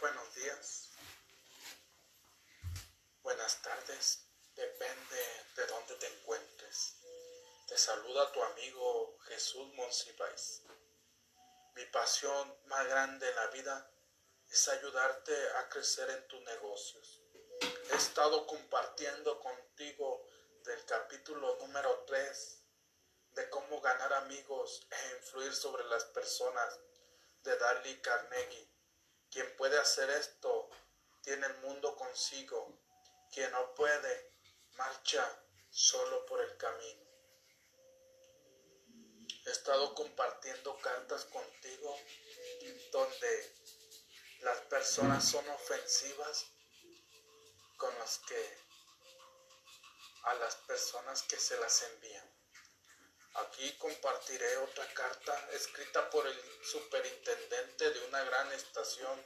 buenos días, buenas tardes, depende de dónde te encuentres. Te saluda tu amigo Jesús Monsiváis. Mi pasión más grande en la vida es ayudarte a crecer en tus negocios. He estado compartiendo contigo del capítulo número 3 de cómo ganar amigos e influir sobre las personas de Dale Carnegie. Quien puede hacer esto tiene el mundo consigo. Quien no puede marcha solo por el camino. He estado compartiendo cartas contigo donde las personas son ofensivas con las que a las personas que se las envían. Aquí compartiré otra carta escrita por el superintendente de una gran estación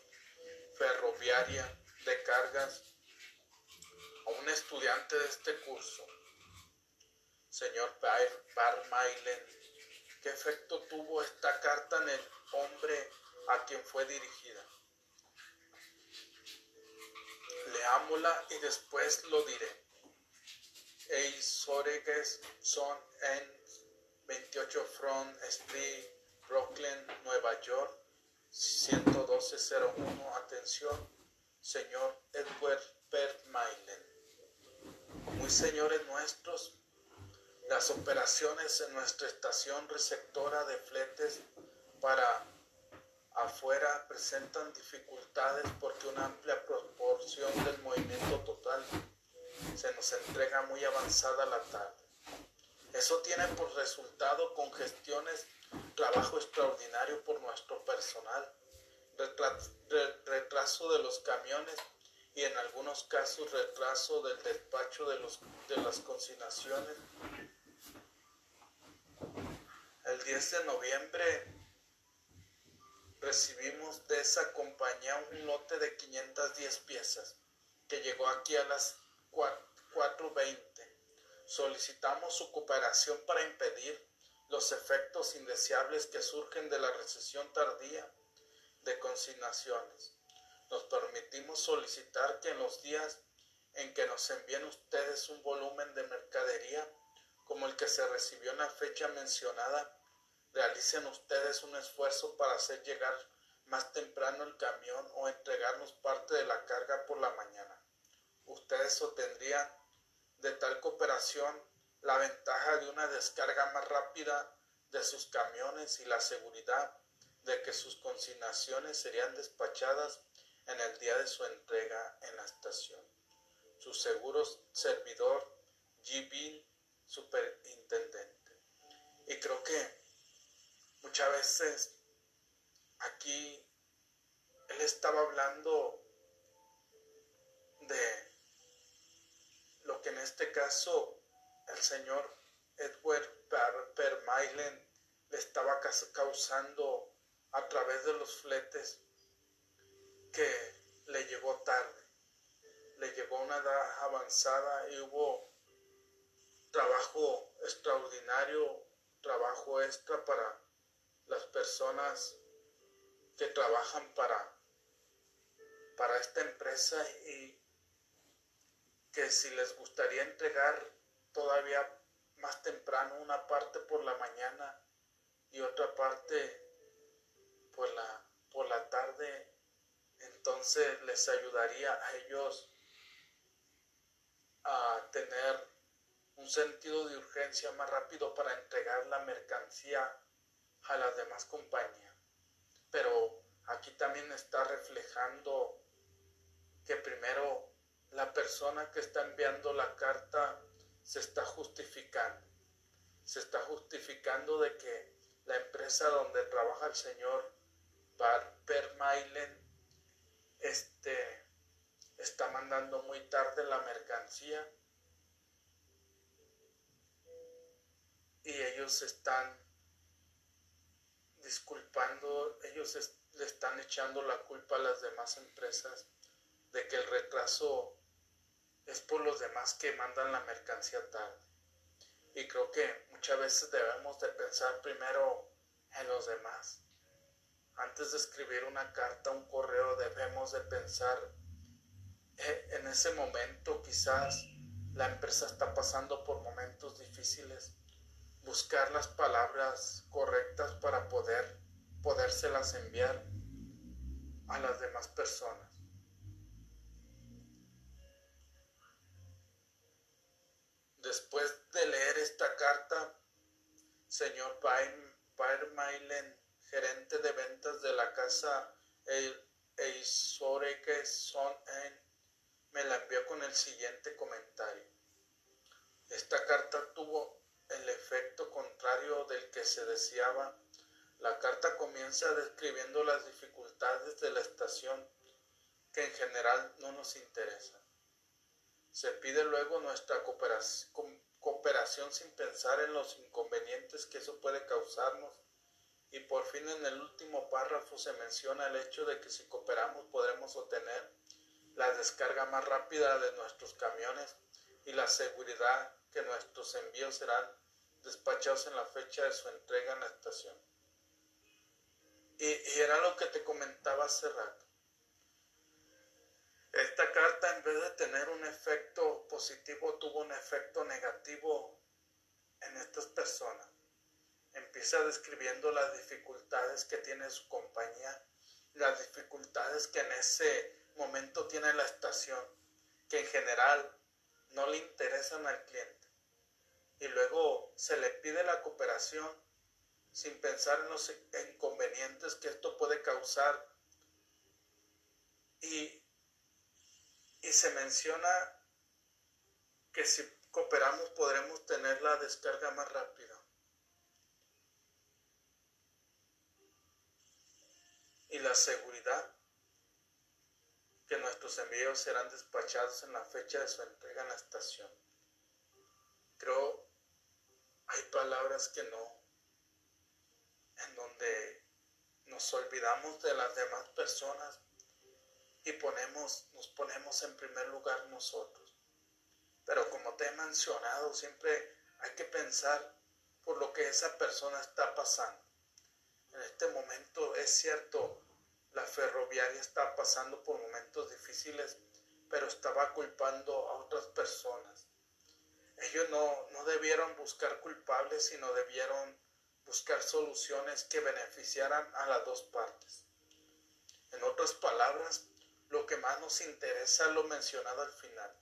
ferroviaria de cargas a un estudiante de este curso, señor Barmailen. ¿Qué efecto tuvo esta carta en el hombre a quien fue dirigida? Leámosla y después lo diré. Eisoreges son en 28 Front Street, Brooklyn, Nueva York, 11201. Atención, señor Edward Permailen. Muy señores nuestros, las operaciones en nuestra estación receptora de fletes para afuera presentan dificultades porque una amplia proporción del movimiento total se nos entrega muy avanzada la tarde. Eso tiene por resultado congestiones, trabajo extraordinario por nuestro personal, retraso de los camiones y en algunos casos retraso del despacho de, los, de las consignaciones. El 10 de noviembre recibimos de esa compañía un lote de 510 piezas que llegó aquí a las 4.20 solicitamos su cooperación para impedir los efectos indeseables que surgen de la recesión tardía de consignaciones. Nos permitimos solicitar que en los días en que nos envíen ustedes un volumen de mercadería como el que se recibió en la fecha mencionada, realicen ustedes un esfuerzo para hacer llegar más temprano el camión o entregarnos parte de la carga por la mañana. Ustedes obtendrían de tal cooperación la ventaja de una descarga más rápida de sus camiones y la seguridad de que sus consignaciones serían despachadas en el día de su entrega en la estación. Su seguro servidor, G. superintendente. Y creo que muchas veces aquí él estaba hablando este caso el señor Edward Permailen le estaba causando a través de los fletes que le llegó tarde, le llegó una edad avanzada y hubo trabajo extraordinario, trabajo extra para las personas que trabajan para, para esta empresa y que si les gustaría entregar todavía más temprano una parte por la mañana y otra parte por la, por la tarde, entonces les ayudaría a ellos a tener un sentido de urgencia más rápido para entregar la mercancía a las demás compañías. Pero aquí también está reflejando que primero la persona que está enviando la carta se está justificando. Se está justificando de que la empresa donde trabaja el señor Permailen este, está mandando muy tarde la mercancía y ellos están disculpando, ellos le están echando la culpa a las demás empresas de que el retraso es por los demás que mandan la mercancía tarde. Y creo que muchas veces debemos de pensar primero en los demás. antes de escribir una carta, un correo, debemos de pensar eh, en ese momento quizás la empresa está pasando por momentos difíciles, buscar las palabras correctas para poder podérselas enviar a las demás personas. Después de leer esta carta, señor Baermailen, gerente de ventas de la casa Eisoreke Son me la envió con el siguiente comentario. Esta carta tuvo el efecto contrario del que se deseaba. La carta comienza describiendo las dificultades de la estación que en general no nos interesan. Se pide luego nuestra cooperación, sin pensar en los inconvenientes que eso puede causarnos y por fin en el último párrafo se menciona el hecho de que si cooperamos podremos obtener la descarga más rápida de nuestros camiones y la seguridad que nuestros envíos serán despachados en la fecha de su entrega en la estación. Y, era lo que te comentaba hace rato. Esta carta en vez de tener un efecto positivo tuvo un efecto negativo en estas personas. Empieza describiendo las dificultades que tiene su compañía, las dificultades que en ese momento tiene la estación, que en general no le interesan al cliente. Y luego se le pide la cooperación sin pensar en los inconvenientes que esto puede causar. Y, y se menciona que si cooperamos podremos tener la descarga más rápida. Y la seguridad que nuestros envíos serán despachados en la fecha de su entrega en la estación. Creo hay palabras que no, en donde nos olvidamos de las demás personas y ponemos, nos ponemos en primer lugar nosotros. Pero como te he mencionado, siempre hay que pensar por lo que esa persona está pasando. En este momento es cierto, la ferroviaria está pasando por momentos difíciles, pero estaba culpando a otras personas. Ellos no, no debieron buscar culpables, sino debieron buscar soluciones que beneficiaran a las dos partes. En otras palabras, lo que más nos interesa es lo mencionado al final.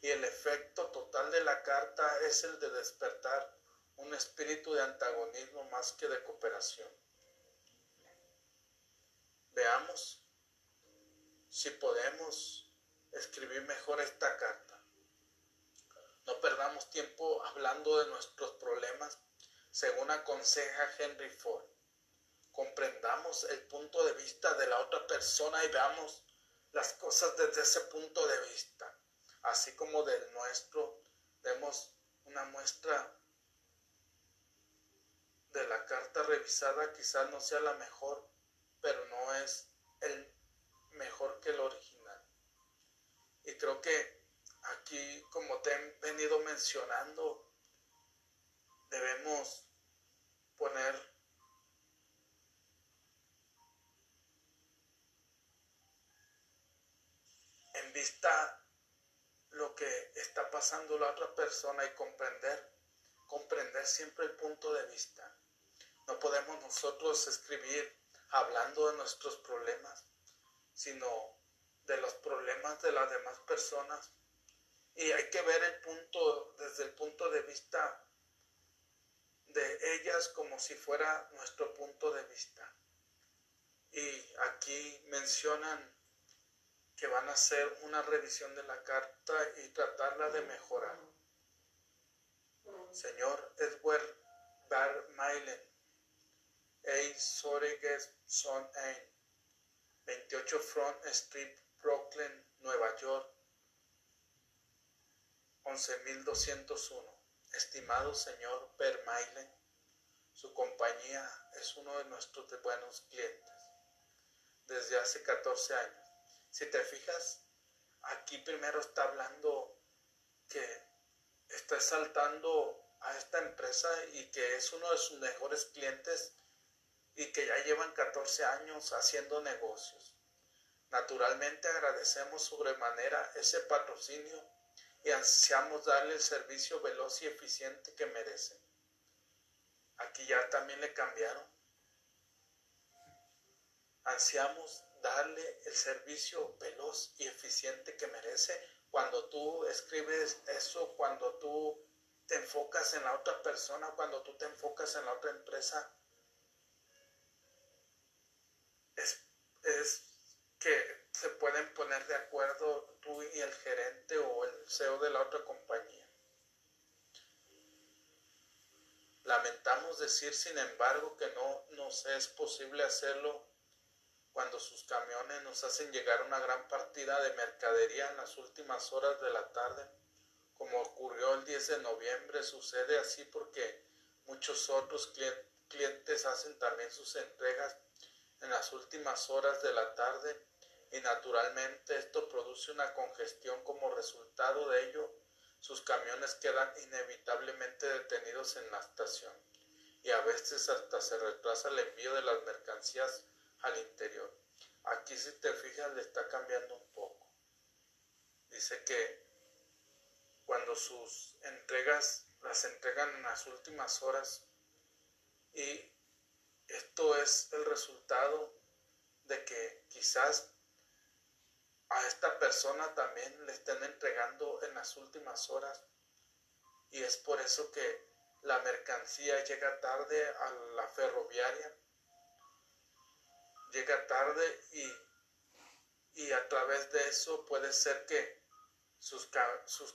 Y el efecto total de la carta es el de despertar un espíritu de antagonismo más que de cooperación. Veamos si podemos escribir mejor esta carta. No perdamos tiempo hablando de nuestros problemas, según aconseja Henry Ford. Comprendamos el punto de vista de la otra persona y veamos las cosas desde ese punto de vista, así como del nuestro. Demos una muestra de la carta revisada, quizás no sea la mejor, pero no es el mejor que el original. Y creo que aquí, como te he venido mencionando, debemos poner en vista lo que está pasando la otra persona y comprender, comprender siempre el punto de vista. No podemos nosotros escribir hablando de nuestros problemas, sino de los problemas de las demás personas. Y hay que ver el punto desde el punto de vista de ellas como si fuera nuestro punto de vista. Y aquí mencionan que van a hacer una revisión de la carta y tratarla de mejorar. Señor Edward Bar Mailen, Hey, Son 28 Front Street, Brooklyn, Nueva York, 11201. Estimado señor Permailen, su compañía es uno de nuestros buenos clientes desde hace 14 años. Si te fijas, aquí primero está hablando que está exaltando a esta empresa y que es uno de sus mejores clientes y que ya llevan 14 años haciendo negocios. Naturalmente agradecemos sobremanera ese patrocinio y ansiamos darle el servicio veloz y eficiente que merecen. Aquí ya también le cambiaron. Ansiamos darle el servicio veloz y eficiente que merece. Cuando tú escribes eso, cuando tú te enfocas en la otra persona, cuando tú te enfocas en la otra empresa, es, es que se pueden poner de acuerdo tú y el gerente o el CEO de la otra compañía. Lamentamos decir, sin embargo, que no nos es posible hacerlo cuando sus camiones nos hacen llegar una gran partida de mercadería en las últimas horas de la tarde, como ocurrió el 10 de noviembre, sucede así porque muchos otros clientes hacen también sus entregas en las últimas horas de la tarde y naturalmente esto produce una congestión como resultado de ello. Sus camiones quedan inevitablemente detenidos en la estación y a veces hasta se retrasa el envío de las mercancías al interior. Aquí si te fijas le está cambiando un poco. Dice que cuando sus entregas las entregan en las últimas horas y esto es el resultado de que quizás a esta persona también le estén entregando en las últimas horas y es por eso que la mercancía llega tarde a la ferroviaria llega tarde y, y a través de eso puede ser que sus, sus,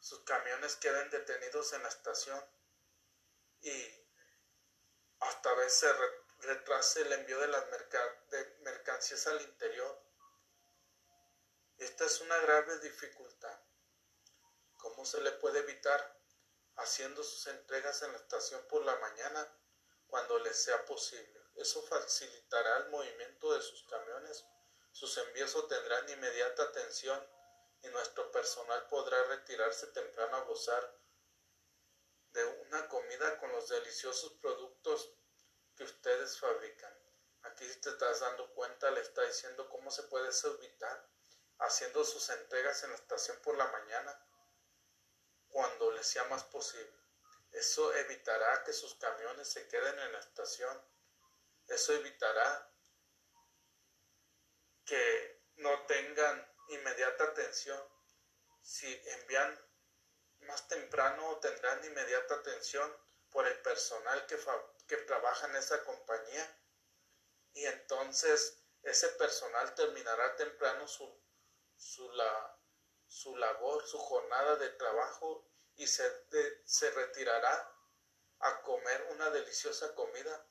sus camiones queden detenidos en la estación y hasta vez se retrase el envío de las de mercancías al interior. Esta es una grave dificultad. ¿Cómo se le puede evitar? Haciendo sus entregas en la estación por la mañana cuando les sea posible. Eso facilitará el movimiento de sus camiones. Sus envíos obtendrán inmediata atención y nuestro personal podrá retirarse temprano a gozar de una comida con los deliciosos productos que ustedes fabrican. Aquí te estás dando cuenta, le está diciendo cómo se puede evitar haciendo sus entregas en la estación por la mañana cuando les sea más posible. Eso evitará que sus camiones se queden en la estación eso evitará que no tengan inmediata atención. Si envían más temprano tendrán inmediata atención por el personal que, que trabaja en esa compañía y entonces ese personal terminará temprano su, su, la, su labor, su jornada de trabajo y se, se retirará a comer una deliciosa comida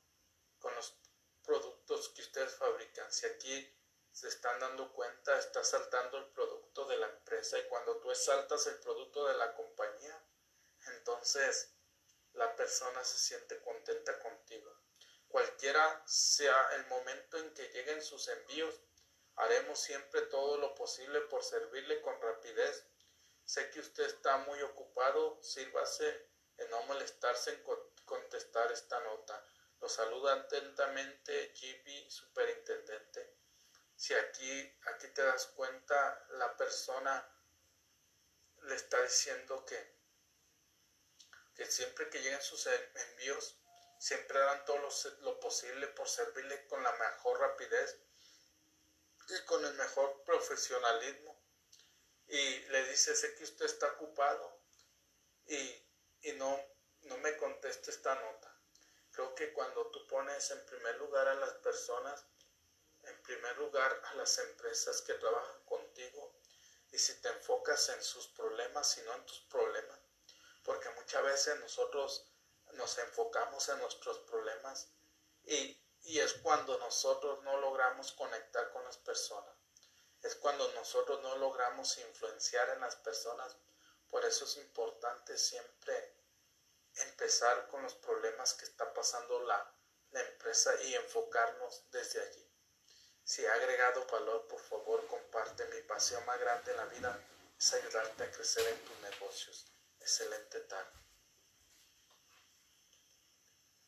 con los productos que ustedes fabrican. Si aquí se están dando cuenta, está saltando el producto de la empresa y cuando tú saltas el producto de la compañía, entonces la persona se siente contenta contigo. Cualquiera sea el momento en que lleguen sus envíos, haremos siempre todo lo posible por servirle con rapidez. Sé que usted está muy ocupado, sírvase en no molestarse en contestar esta nota. Lo saluda atentamente GP Superintendente. Si aquí, aquí te das cuenta, la persona le está diciendo que, que siempre que lleguen sus envíos, siempre harán todo lo, lo posible por servirle con la mejor rapidez y con el mejor profesionalismo. Y le dice, sé que usted está ocupado y, y no, no me conteste esta nota. Creo que cuando tú pones en primer lugar a las personas, en primer lugar a las empresas que trabajan contigo, y si te enfocas en sus problemas y no en tus problemas, porque muchas veces nosotros nos enfocamos en nuestros problemas y, y es cuando nosotros no logramos conectar con las personas, es cuando nosotros no logramos influenciar en las personas, por eso es importante siempre empezar con los problemas que está pasando la, empresa y enfocarnos desde allí. Si ha agregado valor, por favor, comparte. Mi pasión más grande en la vida es ayudarte a crecer en tus negocios. Excelente tarde.